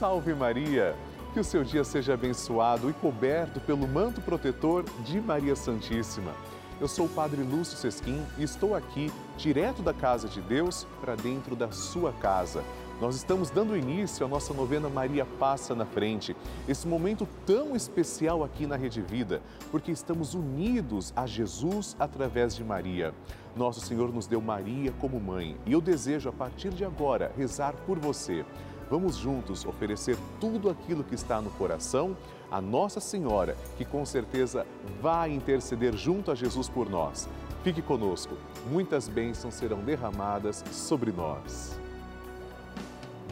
Salve Maria! Que o seu dia seja abençoado e coberto pelo manto protetor de Maria Santíssima. Eu sou o Padre Lúcio Sesquim e estou aqui, direto da casa de Deus, para dentro da sua casa. Nós estamos dando início à nossa novena Maria Passa na Frente, esse momento tão especial aqui na Rede Vida, porque estamos unidos a Jesus através de Maria. Nosso Senhor nos deu Maria como mãe e eu desejo, a partir de agora, rezar por você. Vamos juntos oferecer tudo aquilo que está no coração a Nossa Senhora, que com certeza vai interceder junto a Jesus por nós. Fique conosco, muitas bênçãos serão derramadas sobre nós.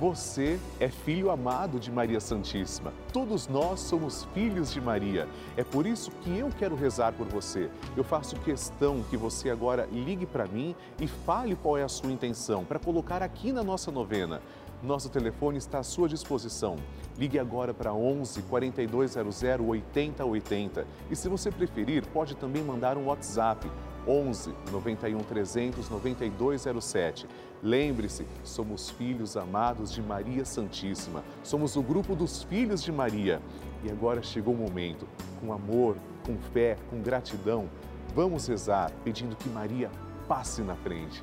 Você é filho amado de Maria Santíssima. Todos nós somos filhos de Maria. É por isso que eu quero rezar por você. Eu faço questão que você agora ligue para mim e fale qual é a sua intenção para colocar aqui na nossa novena. Nosso telefone está à sua disposição. Ligue agora para 11 4200 8080 e se você preferir, pode também mandar um WhatsApp 11 91 300 9207. Lembre-se, somos filhos amados de Maria Santíssima. Somos o grupo dos filhos de Maria. E agora chegou o momento, com amor, com fé, com gratidão, vamos rezar pedindo que Maria passe na frente.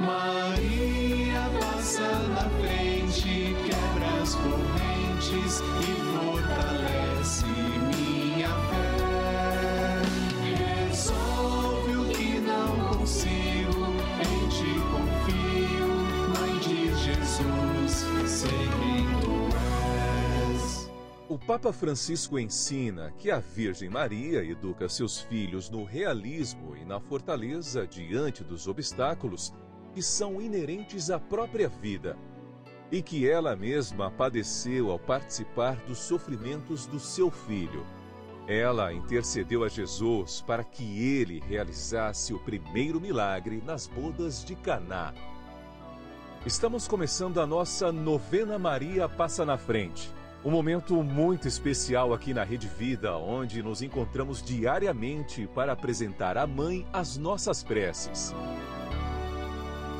Maria passa na frente, quebra as correntes e fortalece minha fé. Resolve o que não consigo, em ti confio, Mãe de Jesus, sei quem tu és. O Papa Francisco ensina que a Virgem Maria educa seus filhos no realismo e na fortaleza diante dos obstáculos que são inerentes à própria vida e que ela mesma padeceu ao participar dos sofrimentos do seu filho. Ela intercedeu a Jesus para que ele realizasse o primeiro milagre nas bodas de Caná. Estamos começando a nossa novena Maria Passa na Frente. Um momento muito especial aqui na Rede Vida, onde nos encontramos diariamente para apresentar à Mãe as nossas preces.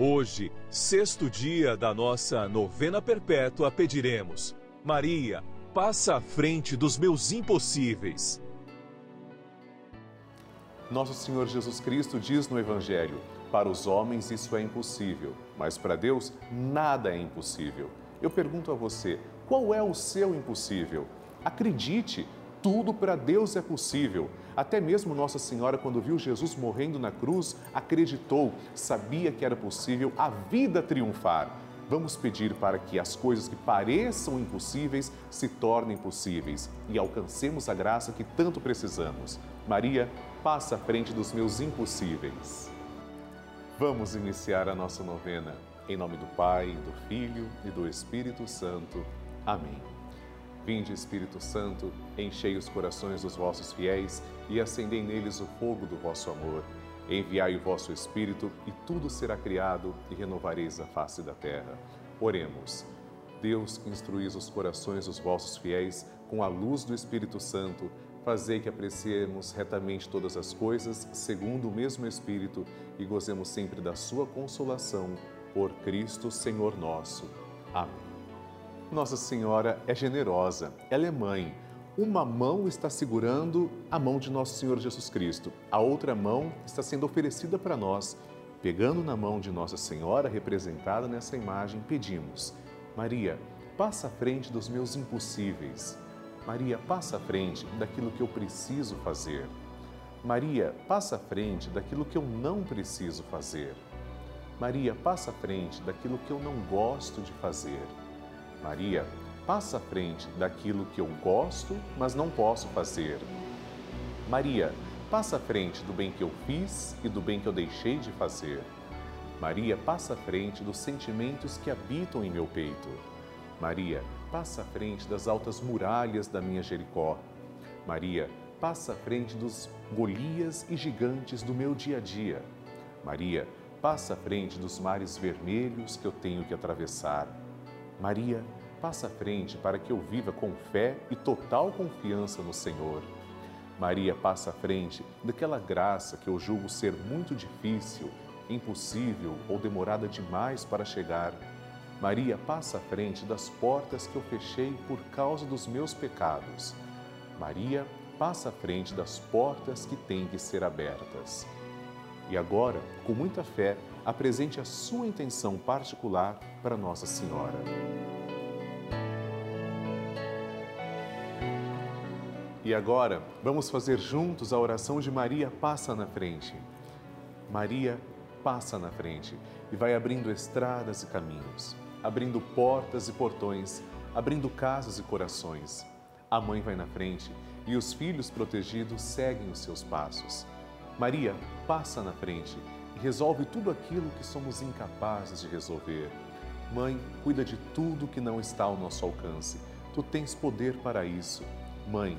Hoje, sexto dia da nossa novena perpétua, pediremos: Maria, passa à frente dos meus impossíveis. Nosso Senhor Jesus Cristo diz no Evangelho: Para os homens isso é impossível, mas para Deus nada é impossível. Eu pergunto a você: qual é o seu impossível? Acredite, tudo para Deus é possível. Até mesmo Nossa Senhora, quando viu Jesus morrendo na cruz, acreditou, sabia que era possível a vida triunfar. Vamos pedir para que as coisas que pareçam impossíveis se tornem possíveis e alcancemos a graça que tanto precisamos. Maria, passa à frente dos meus impossíveis. Vamos iniciar a nossa novena. Em nome do Pai, do Filho e do Espírito Santo. Amém. Vinde, Espírito Santo, enchei os corações dos vossos fiéis e acendei neles o fogo do vosso amor. Enviai o vosso Espírito e tudo será criado e renovareis a face da terra. Oremos. Deus, que instruís os corações dos vossos fiéis com a luz do Espírito Santo, fazei que apreciemos retamente todas as coisas, segundo o mesmo Espírito, e gozemos sempre da sua consolação. Por Cristo, Senhor nosso. Amém. Nossa Senhora é generosa, ela é mãe. Uma mão está segurando a mão de Nosso Senhor Jesus Cristo, a outra mão está sendo oferecida para nós. Pegando na mão de Nossa Senhora, representada nessa imagem, pedimos: Maria, passa à frente dos meus impossíveis. Maria, passa à frente daquilo que eu preciso fazer. Maria, passa à frente daquilo que eu não preciso fazer. Maria, passa à frente daquilo que eu não gosto de fazer. Maria, passa à frente daquilo que eu gosto, mas não posso fazer. Maria, passa à frente do bem que eu fiz e do bem que eu deixei de fazer. Maria, passa à frente dos sentimentos que habitam em meu peito. Maria, passa à frente das altas muralhas da minha Jericó. Maria, passa à frente dos Golias e gigantes do meu dia a dia. Maria, passa à frente dos mares vermelhos que eu tenho que atravessar. Maria, passa à frente para que eu viva com fé e total confiança no Senhor. Maria passa à frente daquela graça que eu julgo ser muito difícil, impossível ou demorada demais para chegar. Maria passa à frente das portas que eu fechei por causa dos meus pecados. Maria passa à frente das portas que têm que ser abertas. E agora, com muita fé, apresente a sua intenção particular para Nossa Senhora. E agora, vamos fazer juntos a oração de Maria passa na frente. Maria passa na frente e vai abrindo estradas e caminhos, abrindo portas e portões, abrindo casas e corações. A mãe vai na frente e os filhos protegidos seguem os seus passos. Maria passa na frente e resolve tudo aquilo que somos incapazes de resolver. Mãe, cuida de tudo que não está ao nosso alcance. Tu tens poder para isso. Mãe,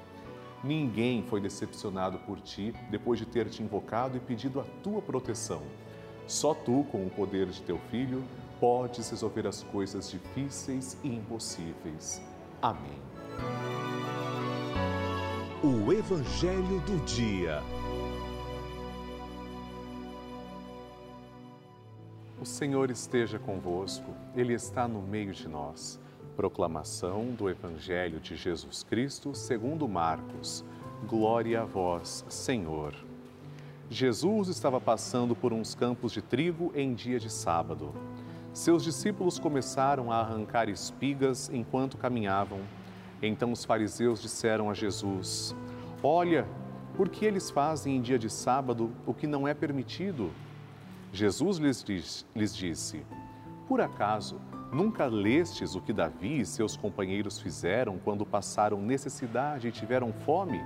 Ninguém foi decepcionado por ti depois de ter te invocado e pedido a tua proteção. Só tu, com o poder de teu filho, podes resolver as coisas difíceis e impossíveis. Amém. O Evangelho do Dia. O Senhor esteja convosco, Ele está no meio de nós. Proclamação do Evangelho de Jesus Cristo segundo Marcos. Glória a vós, Senhor. Jesus estava passando por uns campos de trigo em dia de sábado. Seus discípulos começaram a arrancar espigas enquanto caminhavam. Então os fariseus disseram a Jesus: Olha, por que eles fazem em dia de sábado o que não é permitido? Jesus lhes, diz, lhes disse: Por acaso Nunca lestes o que Davi e seus companheiros fizeram quando passaram necessidade e tiveram fome?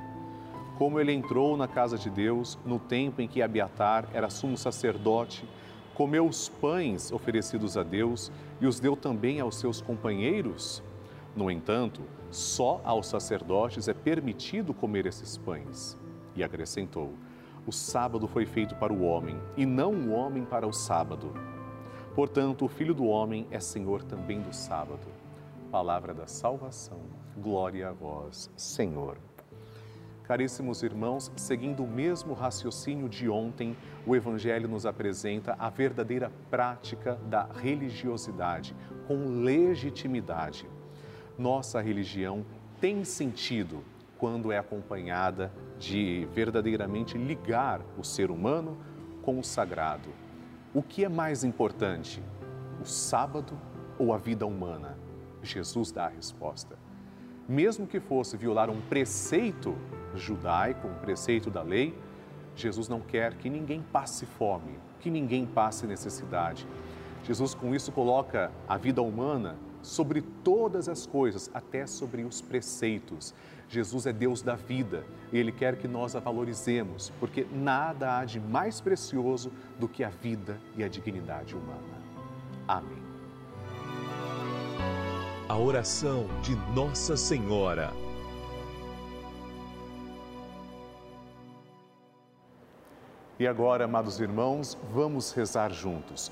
Como ele entrou na casa de Deus no tempo em que Abiatar era sumo sacerdote, comeu os pães oferecidos a Deus e os deu também aos seus companheiros? No entanto, só aos sacerdotes é permitido comer esses pães. E acrescentou: O sábado foi feito para o homem, e não o homem para o sábado. Portanto, o Filho do Homem é Senhor também do sábado. Palavra da salvação. Glória a vós, Senhor. Caríssimos irmãos, seguindo o mesmo raciocínio de ontem, o Evangelho nos apresenta a verdadeira prática da religiosidade, com legitimidade. Nossa religião tem sentido quando é acompanhada de verdadeiramente ligar o ser humano com o sagrado o que é mais importante, o sábado ou a vida humana? Jesus dá a resposta. Mesmo que fosse violar um preceito judaico, um preceito da lei, Jesus não quer que ninguém passe fome, que ninguém passe necessidade. Jesus, com isso, coloca a vida humana sobre todas as coisas, até sobre os preceitos. Jesus é Deus da vida e Ele quer que nós a valorizemos, porque nada há de mais precioso do que a vida e a dignidade humana. Amém. A oração de Nossa Senhora. E agora, amados irmãos, vamos rezar juntos.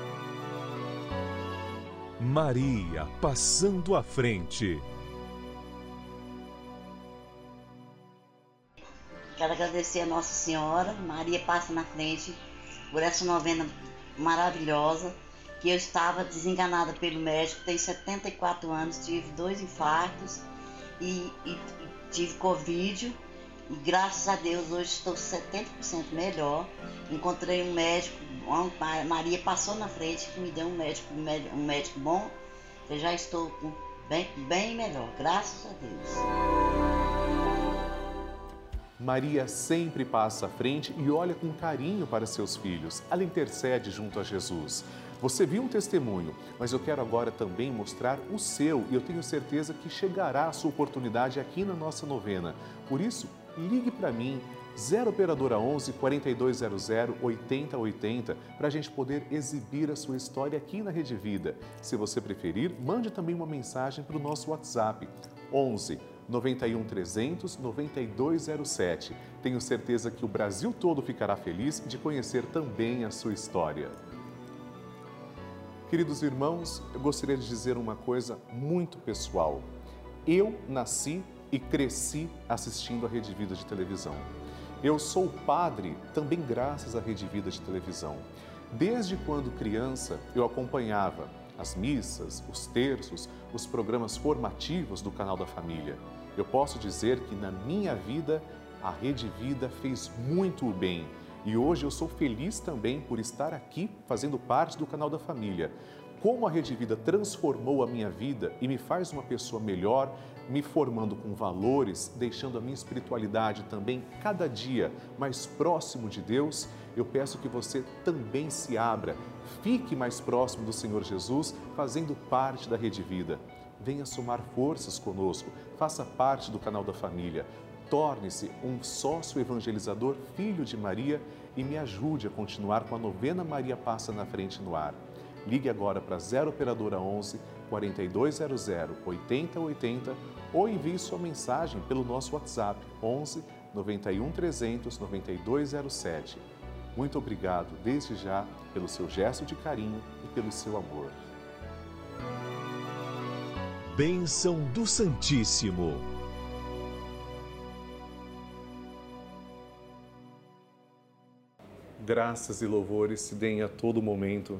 Maria passando à frente. Quero agradecer a Nossa Senhora, Maria passa na frente, por essa novena maravilhosa, que eu estava desenganada pelo médico, tenho 74 anos, tive dois infartos e, e, tive Covid. E graças a Deus hoje estou 70% melhor. Encontrei um médico, Maria passou na frente que me deu um médico, um médico bom. Eu já estou bem, bem melhor, graças a Deus. Maria sempre passa à frente e olha com carinho para seus filhos. Ela intercede junto a Jesus. Você viu um testemunho, mas eu quero agora também mostrar o seu e eu tenho certeza que chegará a sua oportunidade aqui na nossa novena. Por isso, ligue para mim, 0 Operadora 11 4200 8080, para a gente poder exibir a sua história aqui na Rede Vida. Se você preferir, mande também uma mensagem para o nosso WhatsApp, 11 91 300 9207. Tenho certeza que o Brasil todo ficará feliz de conhecer também a sua história. Queridos irmãos, eu gostaria de dizer uma coisa muito pessoal. Eu nasci e cresci assistindo a Rede Vida de televisão. Eu sou padre também graças à Rede Vida de televisão. Desde quando criança, eu acompanhava as missas, os terços, os programas formativos do canal da família. Eu posso dizer que na minha vida a Rede Vida fez muito bem e hoje eu sou feliz também por estar aqui fazendo parte do canal da família. Como a Rede Vida transformou a minha vida e me faz uma pessoa melhor, me formando com valores, deixando a minha espiritualidade também cada dia mais próximo de Deus, eu peço que você também se abra, fique mais próximo do Senhor Jesus, fazendo parte da Rede Vida venha somar forças conosco, faça parte do canal da família, torne-se um sócio evangelizador, filho de Maria e me ajude a continuar com a novena Maria Passa na Frente no ar. Ligue agora para 0 Operadora 11 4200 8080 ou envie sua mensagem pelo nosso WhatsApp 11 91 300 9207. Muito obrigado desde já pelo seu gesto de carinho e pelo seu amor. Bênção do Santíssimo. Graças e louvores se deem a todo momento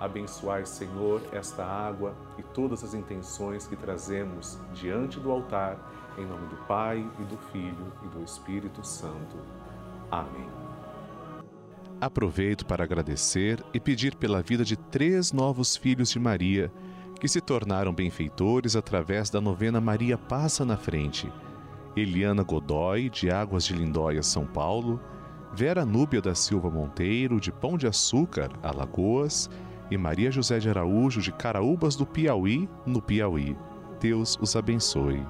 Abençoai, Senhor, esta água e todas as intenções que trazemos diante do altar, em nome do Pai e do Filho e do Espírito Santo. Amém. Aproveito para agradecer e pedir pela vida de três novos filhos de Maria, que se tornaram benfeitores através da novena Maria Passa na Frente Eliana Godoy, de Águas de Lindóia, São Paulo, Vera Núbia da Silva Monteiro, de Pão de Açúcar, Alagoas, e Maria José de Araújo, de Caraúbas do Piauí, no Piauí. Deus os abençoe.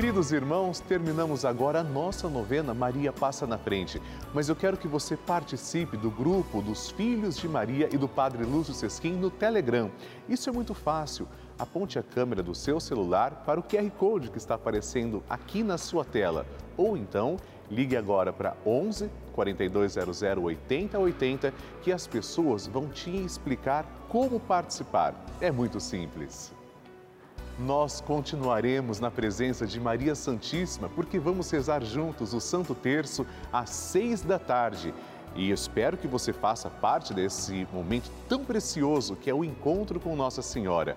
Queridos irmãos, terminamos agora a nossa novena Maria Passa na Frente. Mas eu quero que você participe do grupo dos Filhos de Maria e do Padre Lúcio Sesquim no Telegram. Isso é muito fácil. Aponte a câmera do seu celular para o QR Code que está aparecendo aqui na sua tela. Ou então, ligue agora para 11 4200 8080 que as pessoas vão te explicar como participar. É muito simples nós continuaremos na presença de Maria Santíssima, porque vamos rezar juntos o Santo Terço às seis da tarde. E espero que você faça parte desse momento tão precioso que é o encontro com Nossa Senhora.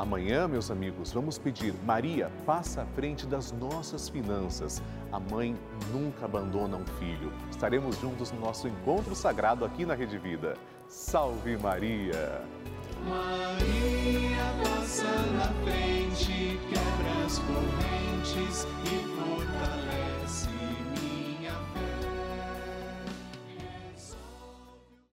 Amanhã, meus amigos, vamos pedir: Maria, passa à frente das nossas finanças. A mãe nunca abandona um filho. Estaremos juntos no nosso encontro sagrado aqui na Rede Vida. Salve Maria! Maria passa na frente, quebra as correntes e